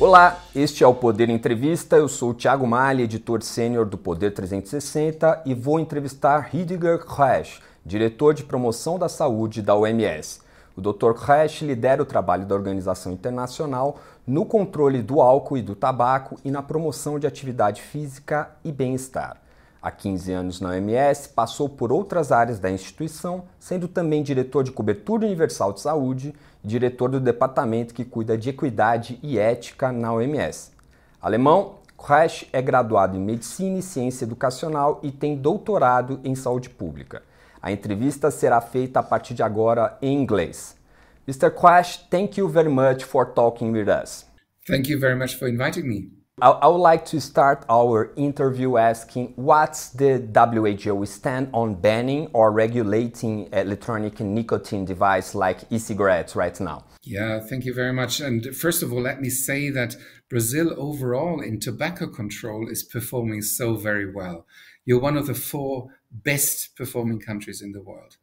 Olá, este é o Poder Entrevista. Eu sou o Thiago Malha, editor sênior do Poder 360 e vou entrevistar Rüdiger Resch, diretor de promoção da saúde da OMS. O Dr. Resch lidera o trabalho da organização internacional no controle do álcool e do tabaco e na promoção de atividade física e bem-estar. Há 15 anos na OMS, passou por outras áreas da instituição, sendo também diretor de cobertura universal de saúde e diretor do departamento que cuida de equidade e ética na OMS. Alemão, Resch é graduado em Medicina e Ciência Educacional e tem doutorado em Saúde Pública. A entrevista será feita a partir de agora em inglês. Mr. Quash, thank you very much for talking with us. Thank you very much for inviting me. I, would like to start our interview asking what's the WHO stand on banning or regulating electronic nicotine device like e-cigarettes right now? Yeah, thank you very much. And first of all, let me say that Brazil overall in tobacco control is performing so very well. You're one of the four best performing countries in the world.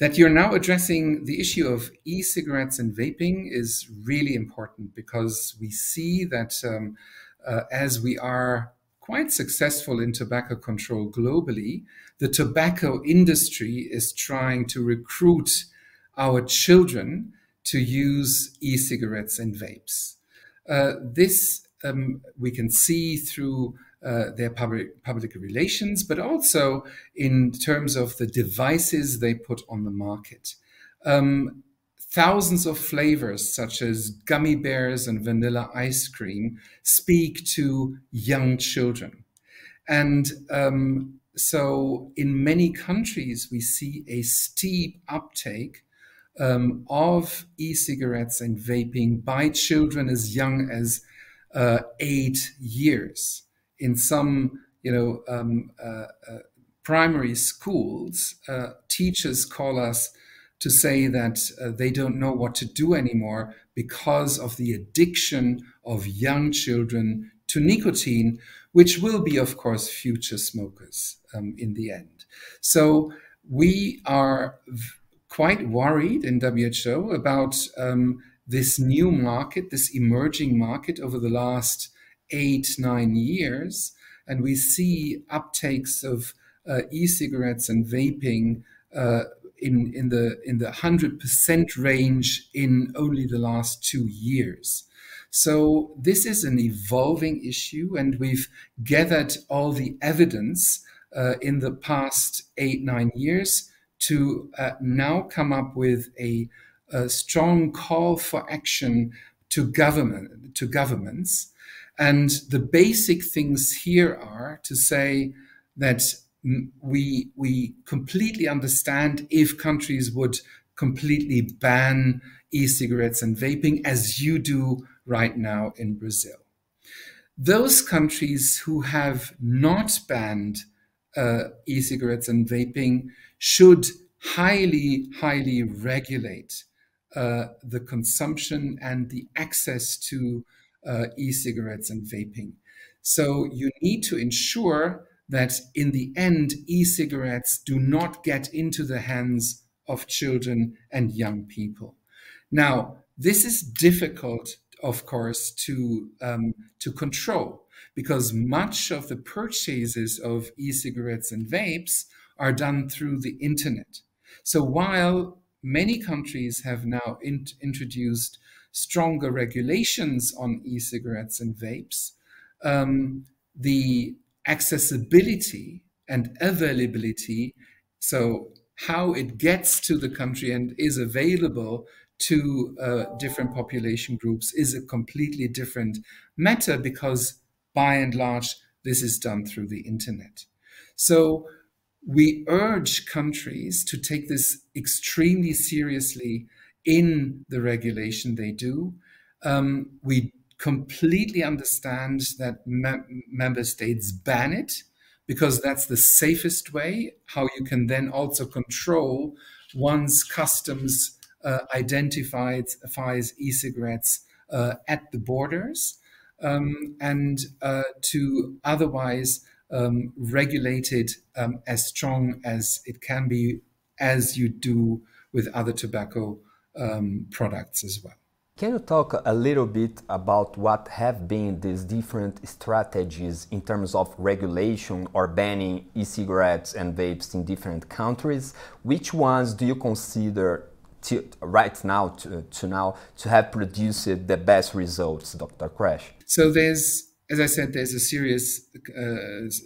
That you're now addressing the issue of e cigarettes and vaping is really important because we see that um, uh, as we are quite successful in tobacco control globally, the tobacco industry is trying to recruit our children to use e cigarettes and vapes. Uh, this um, we can see through uh, their public public relations, but also in terms of the devices they put on the market. Um, thousands of flavors, such as gummy bears and vanilla ice cream, speak to young children, and um, so in many countries we see a steep uptake um, of e-cigarettes and vaping by children as young as uh, eight years. In some, you know, um, uh, uh, primary schools, uh, teachers call us to say that uh, they don't know what to do anymore because of the addiction of young children to nicotine, which will be, of course, future smokers um, in the end. So we are quite worried in WHO about um, this new market, this emerging market over the last eight, nine years. And we see uptakes of uh, e-cigarettes and vaping uh, in, in the in the hundred percent range in only the last two years. So this is an evolving issue, and we've gathered all the evidence uh, in the past eight nine years to uh, now come up with a, a strong call for action to government to governments and the basic things here are to say that we, we completely understand if countries would completely ban e-cigarettes and vaping as you do right now in Brazil. Those countries who have not banned uh, e-cigarettes and vaping should highly, highly regulate uh, the consumption and the access to uh, e-cigarettes and vaping. So you need to ensure that in the end, e-cigarettes do not get into the hands of children and young people. Now, this is difficult, of course, to um, to control because much of the purchases of e-cigarettes and vapes are done through the internet. So while many countries have now in- introduced stronger regulations on e-cigarettes and vapes, um, the accessibility and availability, so how it gets to the country and is available to uh, different population groups is a completely different matter because by and large this is done through the internet. So we urge countries to take this extremely seriously in the regulation they do. Um, we completely understand that me- member states ban it because that's the safest way, how you can then also control once customs uh, identifies e-cigarettes uh, at the borders um, and uh, to otherwise um, regulate it um, as strong as it can be as you do with other tobacco um, products as well. Can you talk a little bit about what have been these different strategies in terms of regulation or banning e-cigarettes and vapes in different countries? Which ones do you consider to, right now to, to now to have produced the best results, Dr. Krech? So there's as I said, there's a serious uh,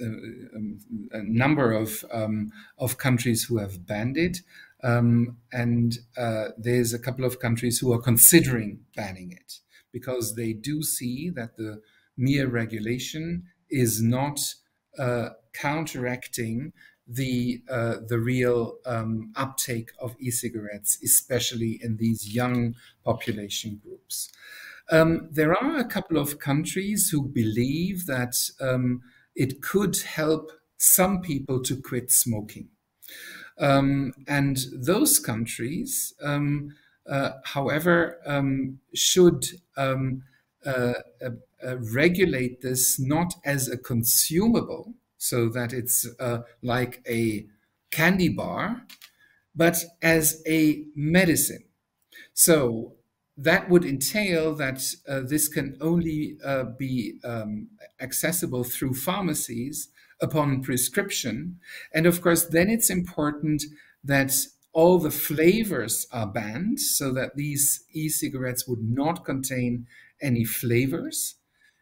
um, a number of um, of countries who have banned it. Um, and uh, there's a couple of countries who are considering banning it because they do see that the mere regulation is not uh, counteracting the uh, the real um, uptake of e-cigarettes, especially in these young population groups. Um, there are a couple of countries who believe that um, it could help some people to quit smoking. Um, and those countries, um, uh, however, um, should um, uh, uh, uh, regulate this not as a consumable, so that it's uh, like a candy bar, but as a medicine. So that would entail that uh, this can only be um, accessible through pharmacies upon prescription. And of course, then it's important that all the flavors are banned so that these e cigarettes would not contain any flavors,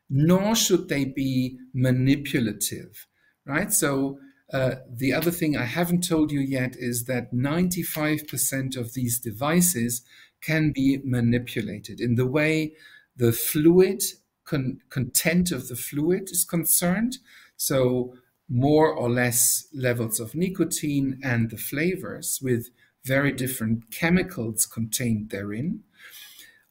nor should they be manipulative, right? So, uh, the other thing I haven't told you yet is that 95% of these devices can be manipulated in the way the fluid con- content of the fluid is concerned. So, more or less levels of nicotine and the flavors with very different chemicals contained therein,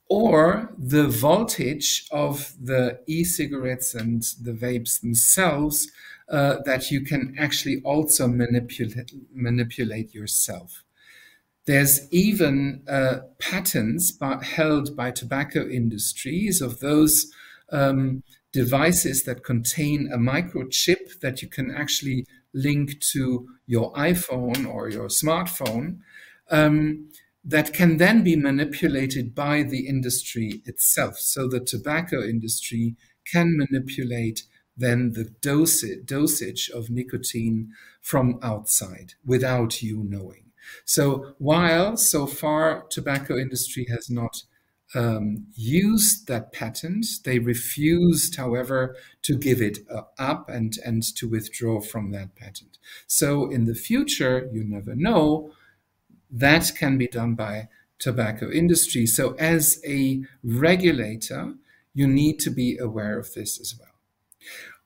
or the voltage of the e cigarettes and the vapes themselves uh, that you can actually also manipulate, manipulate yourself. There's even uh, patents by, held by tobacco industries of those um, devices that contain a microchip that you can actually link to your iPhone or your smartphone um, that can then be manipulated by the industry itself. So the tobacco industry can manipulate then the dosage, dosage of nicotine from outside without you knowing. So while so far tobacco industry has not um, used that patent. They refused, however, to give it uh, up and, and to withdraw from that patent. So in the future, you never know, that can be done by tobacco industry. So as a regulator, you need to be aware of this as well.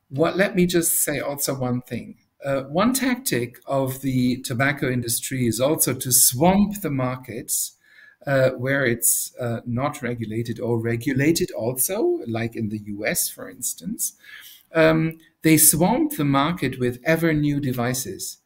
What, let me just say also one thing. Uh, one tactic of the tobacco industry is also to swamp the markets uh, where it's uh, not regulated or regulated also, like in the US, for instance, um, they swamp the market with ever new devices.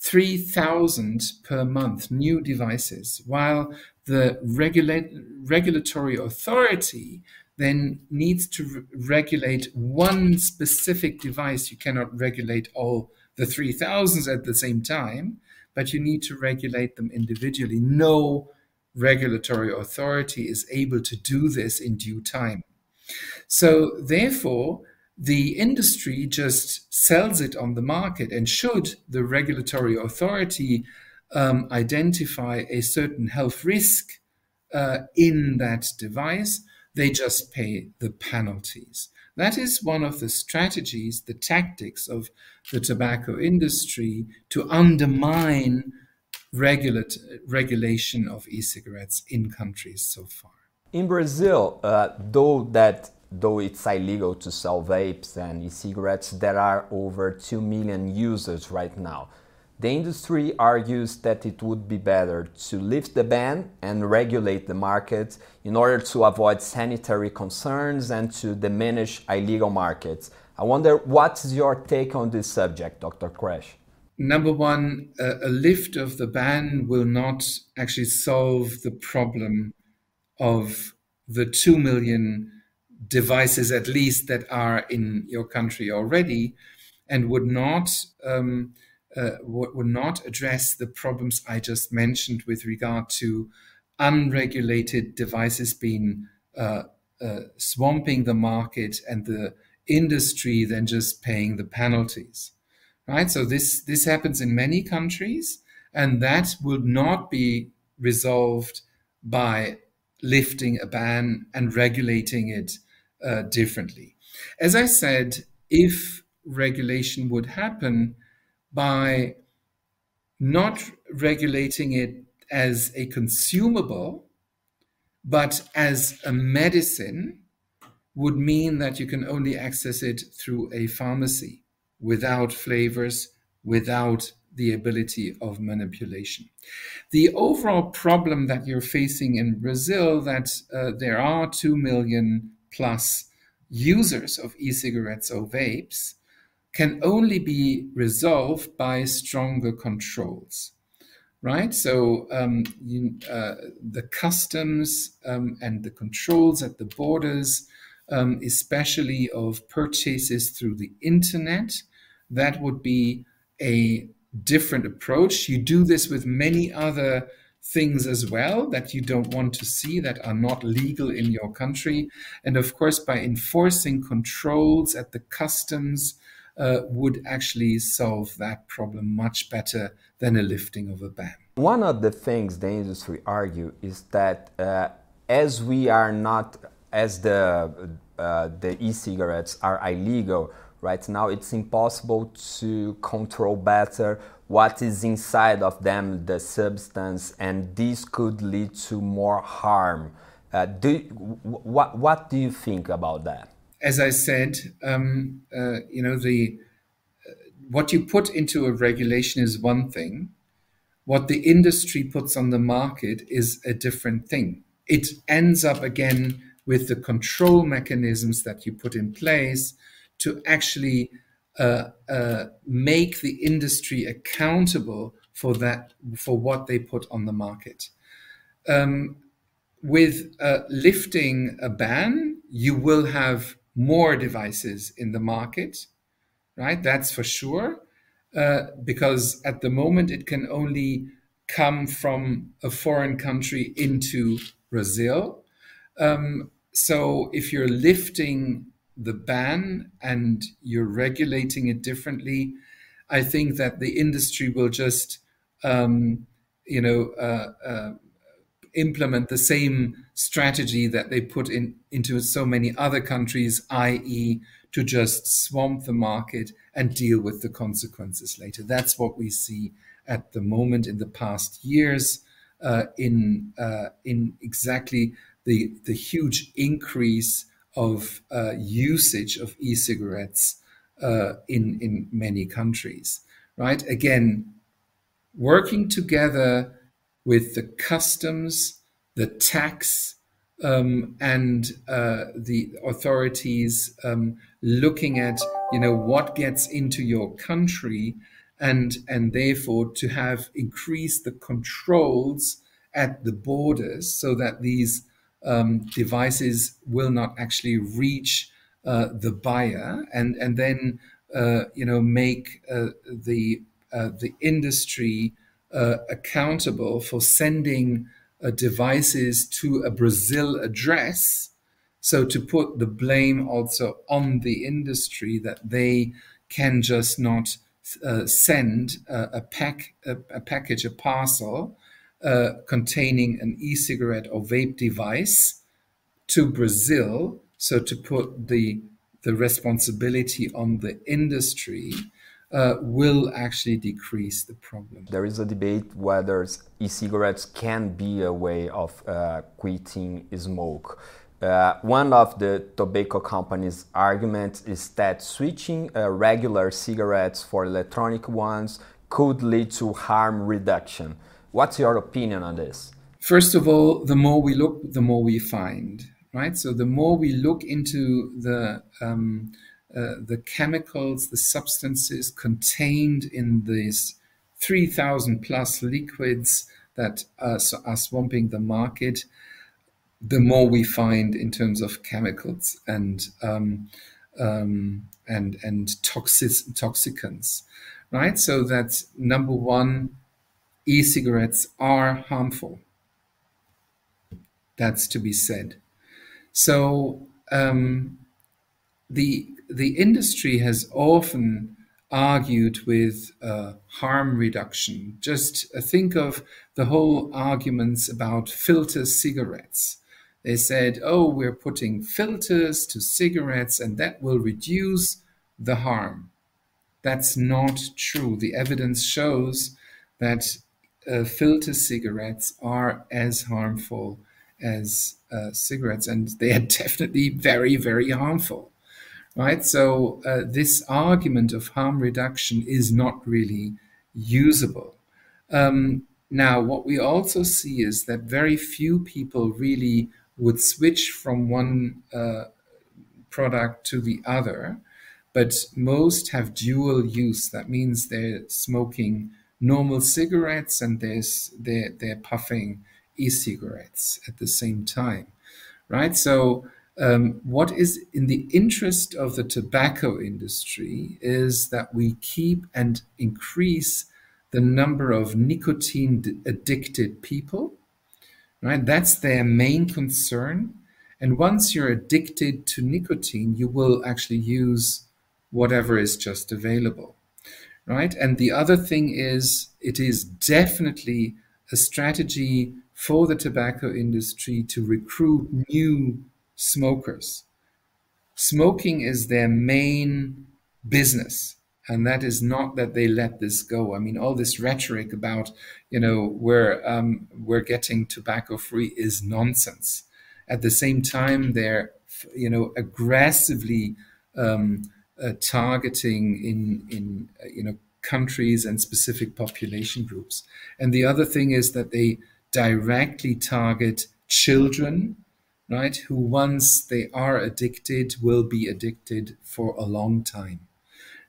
3,000 per month new devices, while the regula- regulatory authority then needs to re- regulate one specific device. You cannot regulate all the 3,000s at the same time, but you need to regulate them individually. No regulatory authority is able to do this in due time. So, therefore, the industry just sells it on the market. And should the regulatory authority um, identify a certain health risk uh, in that device, they just pay the penalties. That is one of the strategies, the tactics of the tobacco industry to undermine regulate, regulation of e-cigarettes in countries so far. In Brazil, uh, though that though it's illegal to sell vapes and e-cigarettes, there are over 2 million users right now. The industry argues that it would be better to lift the ban and regulate the market in order to avoid sanitary concerns and to diminish illegal markets. I wonder what's your take on this subject, Dr. Krech? Number one, a, lift of the ban will not actually solve the problem of the 2 million devices, at least, that are in your country already, and would not. Um, uh, would not address the problems I just mentioned with regard to unregulated devices being uh, uh, swamping the market and the industry then just paying the penalties right? So this this happens in many countries and that will not be resolved by lifting a ban and regulating it uh, differently. As i said if regulation would happen by not regulating it as a consumable but as a medicine would mean that you can only access it through a pharmacy without flavors, without the ability of manipulation. The overall problem that you're facing in Brazil that uh, there are 2 million plus users of e-cigarettes or vapes can only be resolved by stronger controls right? So um, you, uh, the customs um, and the controls at the borders, um, especially of purchases through the internet, that would be a different approach. You do this with many other things as well that you don't want to see that are not legal in your country. And of course, by enforcing controls at the customs, uh, would actually solve that problem much better than a lifting of a ban. One of the things the industry argue is that uh, as we are not, as the uh, the e-cigarettes are illegal right now, it's impossible to control better what is inside of them, the substance, and this could lead to more harm. Uh, do, what, what do you think about that? As I said, um, uh, you know, the what you put into a regulation is one thing. What the industry puts on the market is a different thing. It ends up again with the control mechanisms that you put in place to actually uh, uh, make the industry accountable for that for what they put on the market. Um, with uh, lifting a ban, you will have more devices in the market right? That's for sure. Uh, because at the moment it can only come from a foreign country into Brazil. Um, so if you're lifting the ban and you're regulating it differently, I think that the industry will just, um, you know, uh, uh, implement the same strategy that they put in into so many other countries, i.e., to just swamp the market and deal with the consequences later. That's what we see at the moment in the past years uh, in uh, in exactly the the huge increase of uh, usage of e-cigarettes uh, in in many countries. Right again, working together with the customs, the tax um, and uh, the authorities um, looking at you know what gets into your country and and therefore to have increased the controls at the borders so that these um, devices will not actually reach uh, the buyer and and then uh, you know make uh, the uh, the industry uh, accountable for sending uh, devices to a Brazil address. So to put the blame also on the industry that they can just not send a, pack, a, a, package, a parcel uh, containing an e-cigarette or vape device to Brazil. So to put the the responsibility on the industry uh, will actually decrease the problem. There is a debate whether e-cigarettes can be a way of uh, quitting smoke. Uh, one of the tobacco companies' arguments is that switching uh, regular cigarettes for electronic ones could lead to harm reduction. What's your opinion on this? First of all, the more we look, the more we find, right? So the more we look into the um, uh, the chemicals, the substances contained in these 3,000 plus liquids that are, are swamping the market, the more we find in terms of chemicals and um, um, and and toxic toxicants, right? So that's number one. E-cigarettes are harmful. That's to be said. So um, the the industry has often argued with uh, harm reduction. Just uh, think of the whole arguments about filter cigarettes. They said, oh, we're putting filters to cigarettes and that will reduce the harm. That's not true. The evidence shows that uh, filter cigarettes are as harmful as uh, cigarettes, and they are definitely very, very harmful. Right? So, uh, this argument of harm reduction is not really usable. Um, now, what we also see is that very few people really would switch from one uh, product to the other, but most have dual use. That means they're smoking normal cigarettes and there's, they're, they're puffing e-cigarettes at the same time, right? So um, what is in the interest of the tobacco industry is that we keep and increase the number of nicotine addicted people right? That's their main concern. And once you're addicted to nicotine, you will actually use whatever is just available, right? And the other thing is, it is definitely a strategy for the tobacco industry to recruit new smokers. Smoking is their main business and that is not that they let this go. I mean, all this rhetoric about you know we're um, we're getting tobacco free is nonsense. At the same time, they're you know aggressively um, uh, targeting in in uh, you know countries and specific population groups. And the other thing is that they directly target children, right? Who once they are addicted will be addicted for a long time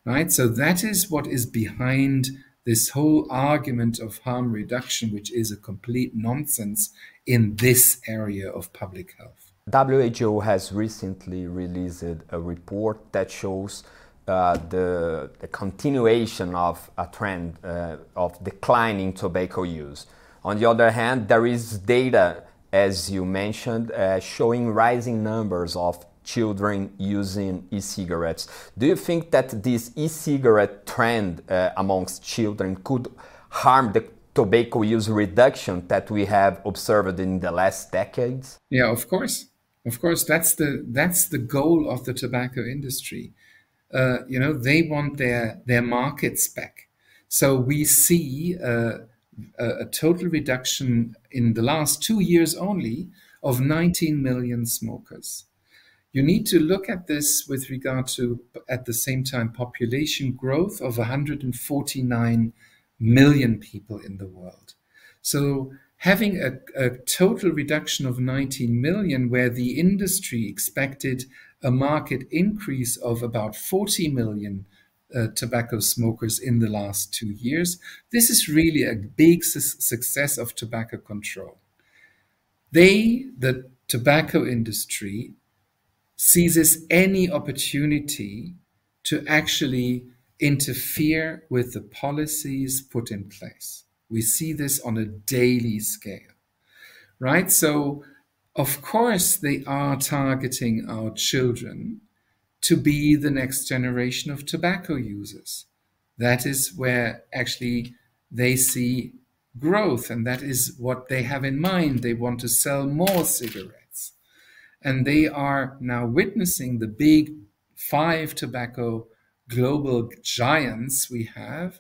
right? So that is what is behind this whole argument of harm reduction, which is a complete nonsense in this area of public health. WHO has recently released a report that shows uh, the, the, continuation of a trend uh, of declining tobacco use. On the other hand, there is data, as you mentioned, uh, showing rising numbers of children using e-cigarettes. Do you think that this e-cigarette trend uh, amongst children could harm the tobacco use reduction that we have observed in the last decades? Yeah, of course. Of course, that's the that's the goal of the tobacco industry. Uh, you know, they want their their markets back. So we see uh, a, a total reduction in the last two years only of 19 million smokers you need to look at this with regard to, at the same time, population growth of 149 million people in the world. So having a, a, total reduction of 19 million, where the industry expected a market increase of about 40 million uh, tobacco smokers in the last two years, this is really a big su- success of tobacco control. They, the tobacco industry, seizes any opportunity to actually interfere with the policies put in place. We see this on a daily scale, right? So, of course, they are targeting our children to be the next generation of tobacco users. That is where actually they see growth, and that is what they have in mind. They want to sell more cigarettes and they are now witnessing the big five tobacco global giants we have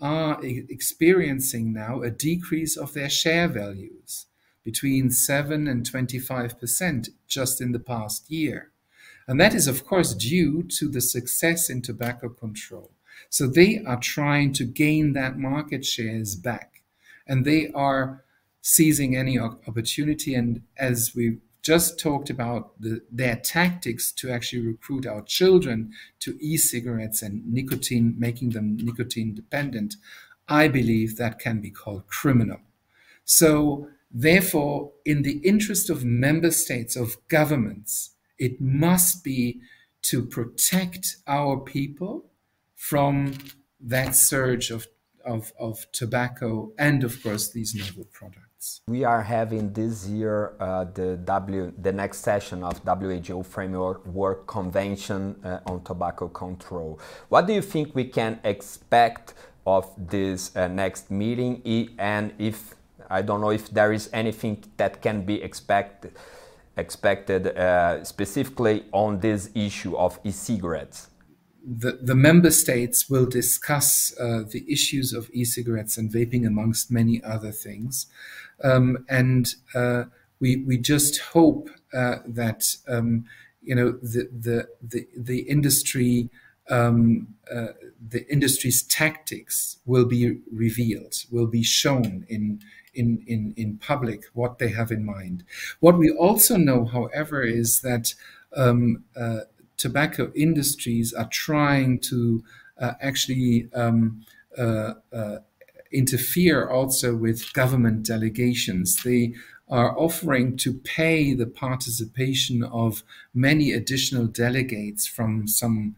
are experiencing now a decrease of their share values between 7 and 25% just in the past year. And that is, of course, due to the success in tobacco control. So they are trying to gain that market shares back. And they are seizing any opportunity. And as we just talked about the, their tactics to actually recruit our children to e-cigarettes and nicotine, making them nicotine dependent, I believe that can be called criminal. So therefore, in the interest of member states, of governments, it must be to protect our people from that surge of, of, of tobacco and, of course, these novel products. Products. We are having this year uh, the W the next session of WHO Framework Work Convention uh, on Tobacco Control. What do you think we can expect of this uh, next meeting? And if I don't know if there is anything that can be expected expected uh, specifically on this issue of e-cigarettes the, the member states will discuss uh, the issues of e-cigarettes and vaping amongst many other things. Um, and uh, we, we just hope uh, that, um, you know, the, the, the, the industry, um, uh, the industry's tactics will be revealed, will be shown in, in, in, in public what they have in mind. What we also know, however, is that um, uh, tobacco industries are trying to uh, actually um, uh, uh, interfere also with government delegations. They are offering to pay the participation of many additional delegates from some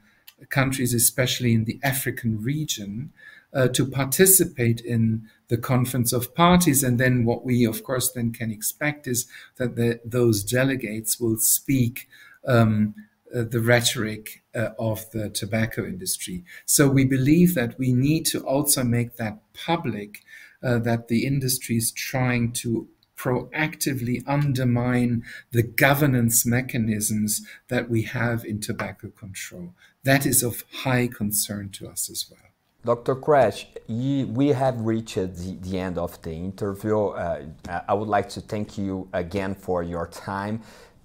countries, especially in the African region, uh, to participate in the conference of parties. And then what we, of course, then can expect is that the, those delegates will speak um, uh, the rhetoric uh, of the tobacco industry. So we believe that we need to also make that public, uh, that the industry is trying to proactively undermine the governance mechanisms that we have in tobacco control. That is of high concern to us as well. Dr. Krech, we have reached the, the, end of the interview. Uh, I would like to thank you again for your time.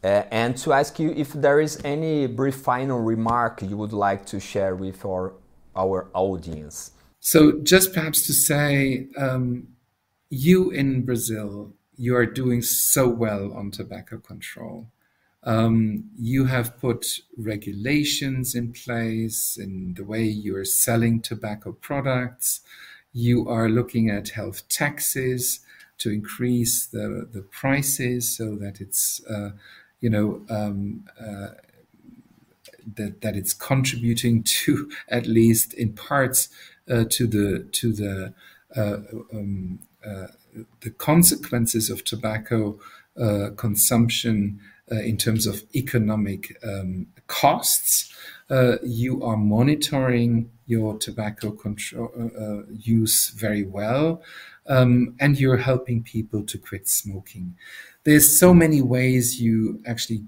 Uh, and to ask you if there is any brief final remark you would like to share with our, our audience. So, just perhaps to say, um, you in Brazil, you are doing so well on tobacco control. Um, you have put regulations in place in the way you're selling tobacco products. You are looking at health taxes to increase the, the prices so that it's uh, you know, um, uh, that that it's contributing to at least in parts uh, to the to the uh, um, uh, the consequences of tobacco uh, consumption uh, in terms of economic um, costs. you are monitoring your tobacco control, use very well, um, and you're helping people to quit smoking there's so many ways you actually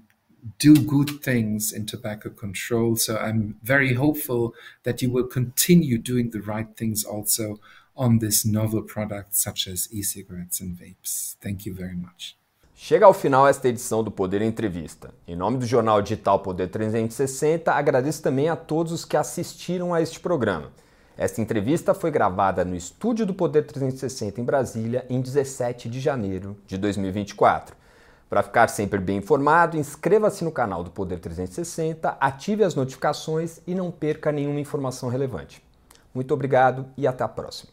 do good things in tobacco control. So I'm very hopeful that you will continue doing the right things also on this novel product such as e-cigarettes and vapes. Thank you very much. Chega ao final esta edição do Poder Entrevista. Em nome do jornal digital Poder 360, agradeço também a todos os que assistiram a este programa. Esta entrevista foi gravada no estúdio do Poder 360 em Brasília em 17 de janeiro de 2024. Para ficar sempre bem informado, inscreva-se no canal do Poder 360, ative as notificações e não perca nenhuma informação relevante. Muito obrigado e até a próxima.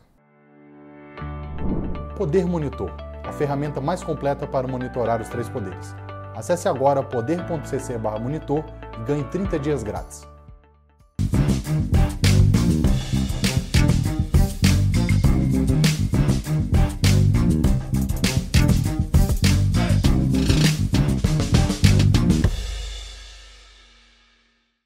Poder Monitor, a ferramenta mais completa para monitorar os três poderes. Acesse agora poder.cc/monitor e ganhe 30 dias grátis.